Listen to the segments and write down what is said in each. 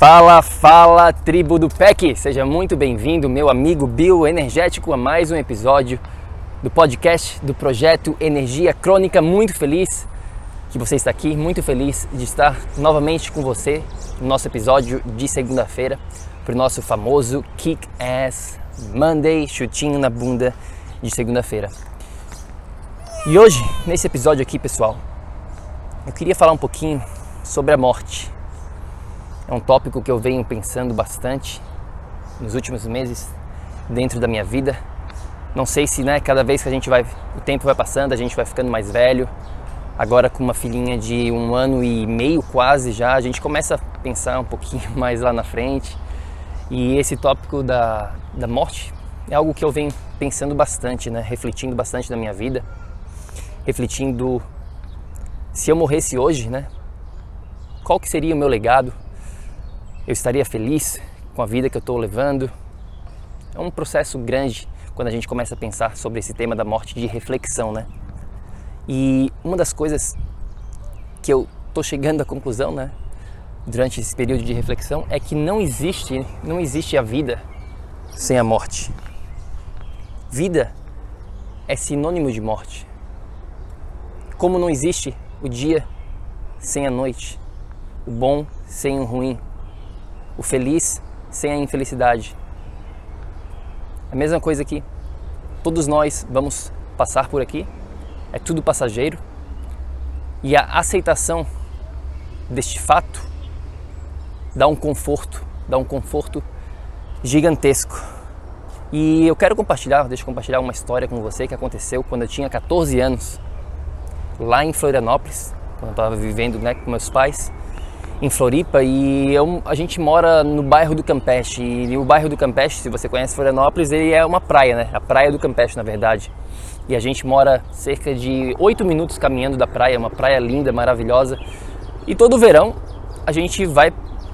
Fala, fala, tribo do PEC! Seja muito bem-vindo, meu amigo bioenergético, a mais um episódio do podcast do projeto Energia Crônica. Muito feliz que você está aqui, muito feliz de estar novamente com você no nosso episódio de segunda-feira, para o nosso famoso Kick Ass Monday, chutinho na bunda de segunda-feira. E hoje, nesse episódio aqui, pessoal, eu queria falar um pouquinho sobre a morte é um tópico que eu venho pensando bastante nos últimos meses dentro da minha vida. Não sei se, né, cada vez que a gente vai, o tempo vai passando, a gente vai ficando mais velho. Agora com uma filhinha de um ano e meio quase já, a gente começa a pensar um pouquinho mais lá na frente. E esse tópico da, da morte é algo que eu venho pensando bastante, né, refletindo bastante na minha vida, refletindo se eu morresse hoje, né, qual que seria o meu legado, eu estaria feliz com a vida que eu estou levando. É um processo grande quando a gente começa a pensar sobre esse tema da morte de reflexão, né? E uma das coisas que eu estou chegando à conclusão, né, durante esse período de reflexão, é que não existe, não existe a vida sem a morte. Vida é sinônimo de morte. Como não existe o dia sem a noite, o bom sem o ruim, o feliz sem a infelicidade. A mesma coisa aqui. Todos nós vamos passar por aqui, é tudo passageiro. E a aceitação deste fato dá um conforto, dá um conforto gigantesco. E eu quero compartilhar, deixa eu compartilhar uma história com você que aconteceu quando eu tinha 14 anos, lá em Florianópolis, quando eu estava vivendo né, com meus pais em Floripa e eu, a gente mora no bairro do Campeche e o bairro do Campeche, se você conhece Florianópolis, ele é uma praia, né? A praia do Campeche, na verdade. E a gente mora cerca de oito minutos caminhando da praia, uma praia linda, maravilhosa. E todo verão a gente vai,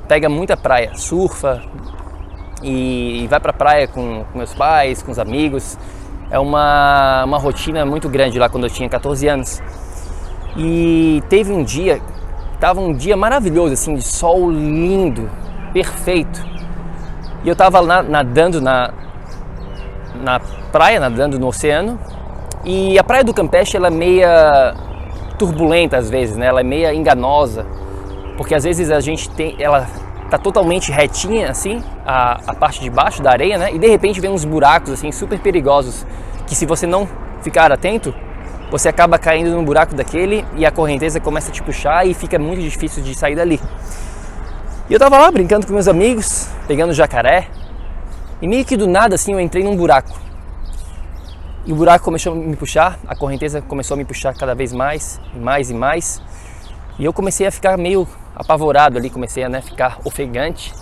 pega muita praia, surfa e, e vai pra praia com, com meus pais, com os amigos. É uma, uma rotina muito grande lá quando eu tinha 14 anos. E teve um dia Tava um dia maravilhoso, assim, de sol lindo, perfeito. E eu tava nadando na, na praia, nadando no oceano. E a praia do Campeche, ela é meia turbulenta às vezes, né? Ela é meia enganosa. Porque às vezes a gente tem, ela tá totalmente retinha assim, a, a parte de baixo da areia, né? E de repente vem uns buracos assim super perigosos que se você não ficar atento, você acaba caindo num buraco daquele e a correnteza começa a te puxar e fica muito difícil de sair dali. E eu tava lá brincando com meus amigos, pegando jacaré, e meio que do nada assim eu entrei num buraco. E o buraco começou a me puxar, a correnteza começou a me puxar cada vez mais, mais e mais. E eu comecei a ficar meio apavorado ali, comecei a né, ficar ofegante.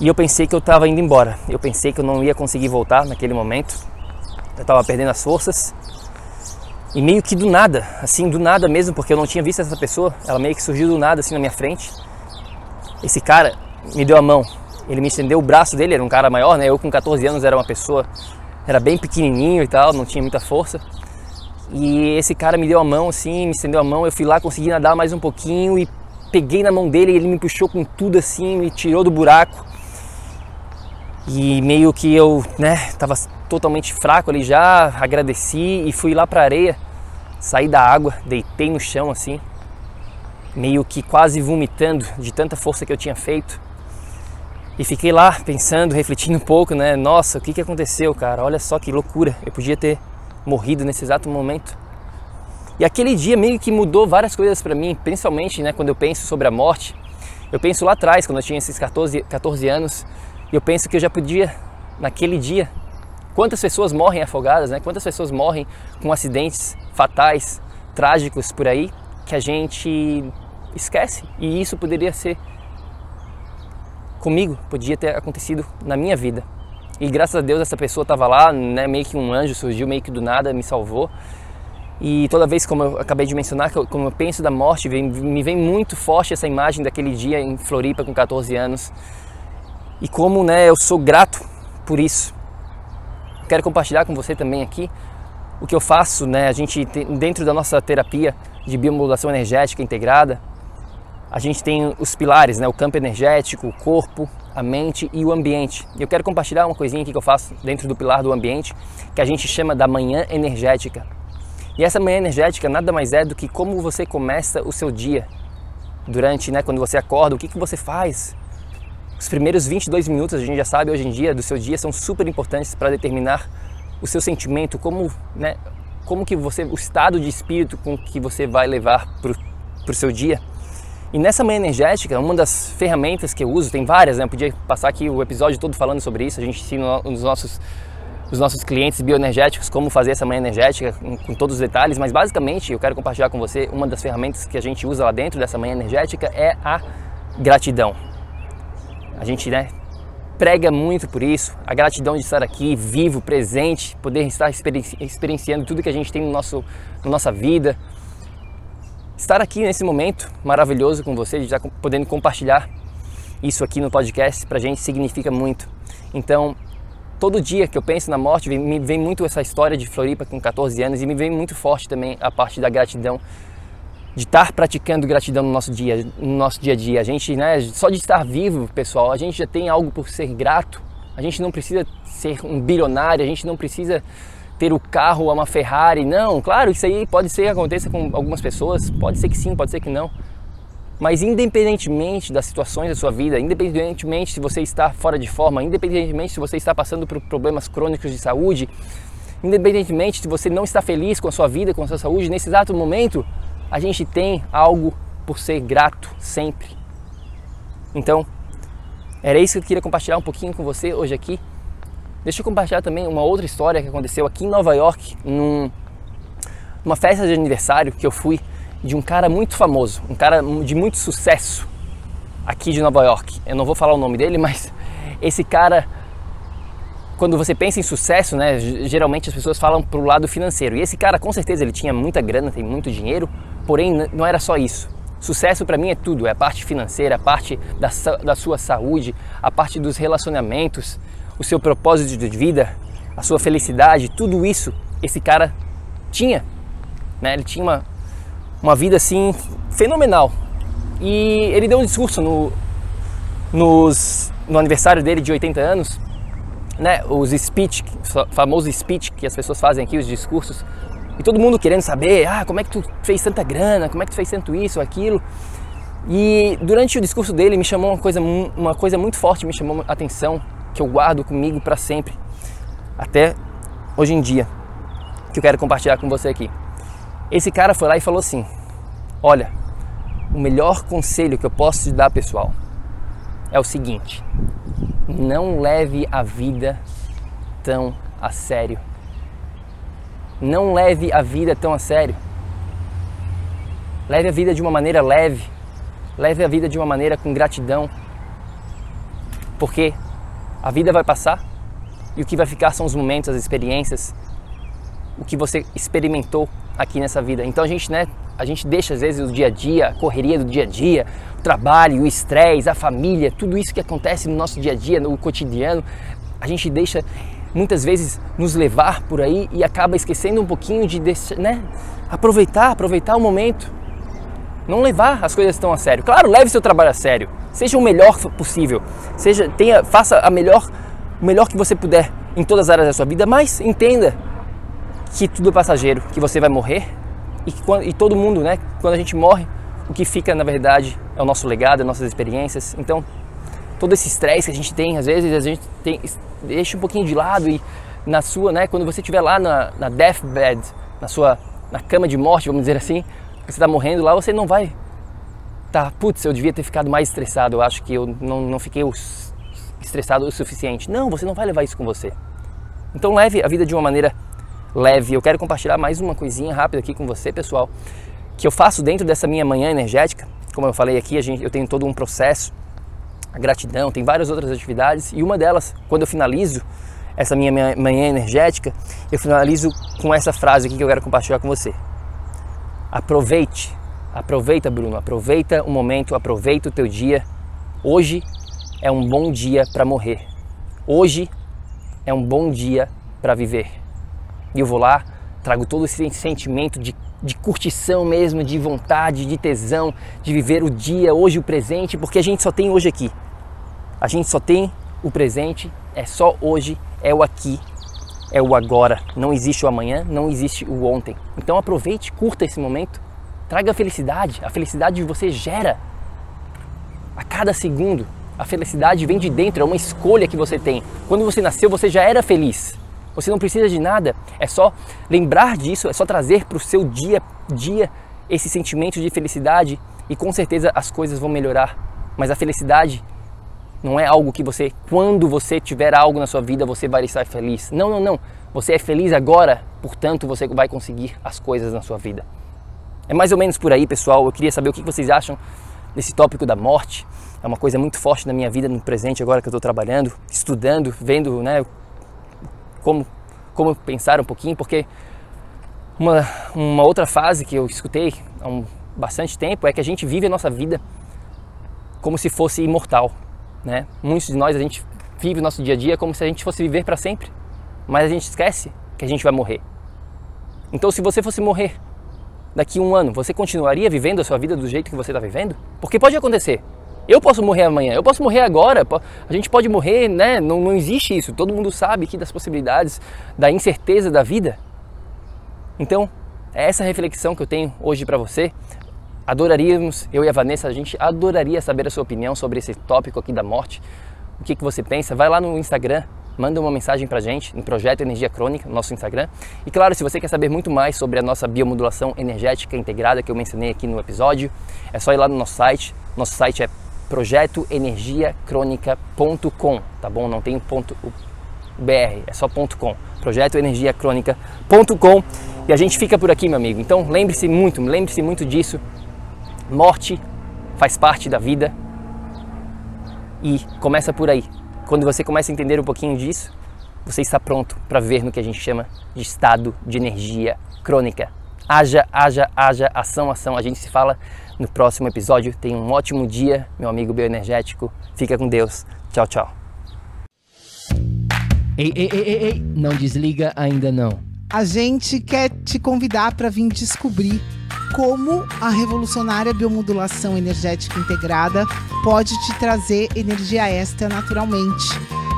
E eu pensei que eu estava indo embora. Eu pensei que eu não ia conseguir voltar naquele momento. Eu estava perdendo as forças. E meio que do nada, assim, do nada mesmo, porque eu não tinha visto essa pessoa, ela meio que surgiu do nada, assim, na minha frente. Esse cara me deu a mão, ele me estendeu o braço dele, era um cara maior, né? Eu com 14 anos era uma pessoa, era bem pequenininho e tal, não tinha muita força. E esse cara me deu a mão assim, me estendeu a mão, eu fui lá, consegui nadar mais um pouquinho e peguei na mão dele, ele me puxou com tudo assim, me tirou do buraco. E meio que eu, né, tava totalmente fraco ali já, agradeci e fui lá pra areia, saí da água, deitei no chão assim, meio que quase vomitando de tanta força que eu tinha feito. E fiquei lá pensando, refletindo um pouco, né? Nossa, o que, que aconteceu, cara? Olha só que loucura. Eu podia ter morrido nesse exato momento. E aquele dia meio que mudou várias coisas para mim, principalmente né, quando eu penso sobre a morte. Eu penso lá atrás, quando eu tinha esses 14, 14 anos, e eu penso que eu já podia, naquele dia, quantas pessoas morrem afogadas, né? quantas pessoas morrem com acidentes fatais, trágicos por aí, que a gente esquece. E isso poderia ser comigo, podia ter acontecido na minha vida. E graças a Deus essa pessoa estava lá, né, meio que um anjo surgiu meio que do nada, me salvou. E toda vez, como eu acabei de mencionar, como eu penso da morte, me vem muito forte essa imagem daquele dia em Floripa com 14 anos. E como né, eu sou grato por isso. Quero compartilhar com você também aqui o que eu faço, né? A gente dentro da nossa terapia de biomodulação energética integrada, a gente tem os pilares, né? o campo energético, o corpo, a mente e o ambiente. E eu quero compartilhar uma coisinha aqui que eu faço dentro do pilar do ambiente, que a gente chama da manhã energética. E essa manhã energética nada mais é do que como você começa o seu dia. Durante, né, quando você acorda, o que, que você faz? Os primeiros 22 minutos, a gente já sabe hoje em dia, do seu dia são super importantes para determinar o seu sentimento, como, né, como que você, o estado de espírito com que você vai levar para o seu dia. E nessa manhã energética, uma das ferramentas que eu uso, tem várias, né? Eu podia passar aqui o episódio todo falando sobre isso, a gente ensina os nossos, os nossos clientes bioenergéticos como fazer essa manhã energética com, com todos os detalhes, mas basicamente eu quero compartilhar com você uma das ferramentas que a gente usa lá dentro dessa manhã energética é a gratidão. A gente, né, prega muito por isso, a gratidão de estar aqui, vivo, presente, poder estar experienciando tudo que a gente tem no nosso, na nossa vida, estar aqui nesse momento maravilhoso com você, de estar podendo compartilhar isso aqui no podcast, para a gente significa muito. Então, todo dia que eu penso na morte, me vem muito essa história de Floripa com 14 anos e me vem muito forte também a parte da gratidão, de estar praticando gratidão no nosso dia, no nosso dia a dia. A gente, né, só de estar vivo, pessoal, a gente já tem algo por ser grato. A gente não precisa ser um bilionário, a gente não precisa ter o carro, uma Ferrari. Não, claro, isso aí pode ser que aconteça com algumas pessoas, pode ser que sim, pode ser que não. Mas independentemente das situações da sua vida, independentemente se você está fora de forma, independentemente se você está passando por problemas crônicos de saúde, independentemente se você não está feliz com a sua vida, com a sua saúde, nesse exato momento, a gente tem algo por ser grato sempre. Então, era isso que eu queria compartilhar um pouquinho com você hoje aqui. Deixa eu compartilhar também uma outra história que aconteceu aqui em Nova York, num, numa festa de aniversário que eu fui de um cara muito famoso, um cara de muito sucesso aqui de Nova York. Eu não vou falar o nome dele, mas esse cara, quando você pensa em sucesso, né, geralmente as pessoas falam pro lado financeiro. E esse cara, com certeza, ele tinha muita grana, tem muito dinheiro, porém não era só isso. Sucesso para mim é tudo, é a parte financeira, a parte da, da sua saúde, a parte dos relacionamentos, o seu propósito de vida, a sua felicidade, tudo isso esse cara tinha. Né? Ele tinha uma, uma vida assim fenomenal. E ele deu um discurso no, nos, no aniversário dele de 80 anos, né? os speech, famosos speech que as pessoas fazem aqui, os discursos, e todo mundo querendo saber, ah, como é que tu fez tanta grana, como é que tu fez tanto isso, aquilo. E durante o discurso dele me chamou uma coisa, uma coisa muito forte, me chamou a atenção, que eu guardo comigo para sempre, até hoje em dia, que eu quero compartilhar com você aqui. Esse cara foi lá e falou assim: Olha, o melhor conselho que eu posso te dar, pessoal, é o seguinte: não leve a vida tão a sério. Não leve a vida tão a sério. Leve a vida de uma maneira leve. Leve a vida de uma maneira com gratidão. Porque a vida vai passar e o que vai ficar são os momentos, as experiências, o que você experimentou aqui nessa vida. Então a gente, né, a gente deixa às vezes o dia a dia, a correria do dia a dia, trabalho, o estresse, a família, tudo isso que acontece no nosso dia a dia, no cotidiano, a gente deixa muitas vezes nos levar por aí e acaba esquecendo um pouquinho de né, aproveitar, aproveitar o momento. Não levar as coisas tão a sério. Claro, leve seu trabalho a sério. Seja o melhor possível. Seja, tenha, faça a melhor, o melhor que você puder em todas as áreas da sua vida, mas entenda que tudo é passageiro, que você vai morrer e que e todo mundo, né, quando a gente morre, o que fica na verdade é o nosso legado, as nossas experiências. Então, todo esse estresse que a gente tem, às vezes a gente tem, deixa um pouquinho de lado e na sua, né, quando você estiver lá na, na deathbed, na sua na cama de morte, vamos dizer assim, você está morrendo lá, você não vai tá, putz, eu devia ter ficado mais estressado, eu acho que eu não, não fiquei estressado o suficiente. Não, você não vai levar isso com você. Então leve a vida de uma maneira leve. Eu quero compartilhar mais uma coisinha rápida aqui com você, pessoal, que eu faço dentro dessa minha manhã energética. Como eu falei aqui, a gente, eu tenho todo um processo, a gratidão, tem várias outras atividades e uma delas, quando eu finalizo essa minha manhã energética, eu finalizo com essa frase aqui que eu quero compartilhar com você. Aproveite, aproveita, Bruno, aproveita o momento, aproveita o teu dia. Hoje é um bom dia para morrer. Hoje é um bom dia para viver. E eu vou lá, trago todo esse sentimento de, de curtição mesmo, de vontade, de tesão, de viver o dia, hoje o presente, porque a gente só tem hoje aqui. A gente só tem o presente, é só hoje, é o aqui, é o agora. Não existe o amanhã, não existe o ontem. Então aproveite, curta esse momento, traga a felicidade. A felicidade você gera a cada segundo. A felicidade vem de dentro, é uma escolha que você tem. Quando você nasceu, você já era feliz. Você não precisa de nada, é só lembrar disso, é só trazer para o seu dia dia esse sentimento de felicidade e com certeza as coisas vão melhorar. Mas a felicidade não é algo que você, quando você tiver algo na sua vida, você vai estar feliz. Não, não, não. Você é feliz agora, portanto você vai conseguir as coisas na sua vida. É mais ou menos por aí, pessoal. Eu queria saber o que vocês acham desse tópico da morte é uma coisa muito forte na minha vida no presente agora que eu estou trabalhando, estudando, vendo, né, como como pensar um pouquinho, porque uma, uma outra fase que eu escutei há um, bastante tempo é que a gente vive a nossa vida como se fosse imortal, né? Muitos de nós a gente vive o nosso dia a dia como se a gente fosse viver para sempre, mas a gente esquece que a gente vai morrer. Então, se você fosse morrer daqui a um ano, você continuaria vivendo a sua vida do jeito que você está vivendo? Porque pode acontecer. Eu posso morrer amanhã, eu posso morrer agora, a gente pode morrer, né? Não, não existe isso. Todo mundo sabe aqui das possibilidades, da incerteza da vida. Então, é essa reflexão que eu tenho hoje para você. Adoraríamos, eu e a Vanessa, a gente adoraria saber a sua opinião sobre esse tópico aqui da morte. O que, que você pensa? Vai lá no Instagram, manda uma mensagem pra gente no Projeto Energia Crônica, no nosso Instagram. E claro, se você quer saber muito mais sobre a nossa biomodulação energética integrada que eu mencionei aqui no episódio, é só ir lá no nosso site. Nosso site é projetoenergiacronica.com, tá bom? Não tem ponto BR, é só ponto .com. projetoenergiacronica.com e a gente fica por aqui, meu amigo. Então, lembre-se muito, lembre-se muito disso. Morte faz parte da vida e começa por aí. Quando você começa a entender um pouquinho disso, você está pronto para ver no que a gente chama de estado de energia crônica. Haja, haja, haja, ação, ação. A gente se fala no próximo episódio. Tenha um ótimo dia, meu amigo bioenergético. Fica com Deus. Tchau, tchau. Ei, ei, ei, ei, ei, não desliga ainda não. A gente quer te convidar para vir descobrir como a revolucionária biomodulação energética integrada pode te trazer energia extra naturalmente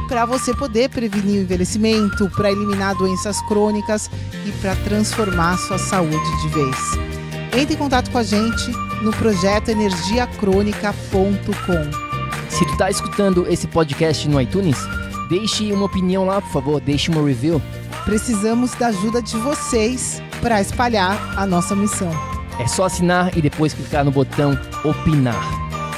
para você poder prevenir o envelhecimento, para eliminar doenças crônicas e para transformar sua saúde de vez. Entre em contato com a gente no projeto energiacrônica.com. Se tu tá escutando esse podcast no iTunes, deixe uma opinião lá, por favor, deixe uma review. Precisamos da ajuda de vocês para espalhar a nossa missão. É só assinar e depois clicar no botão opinar.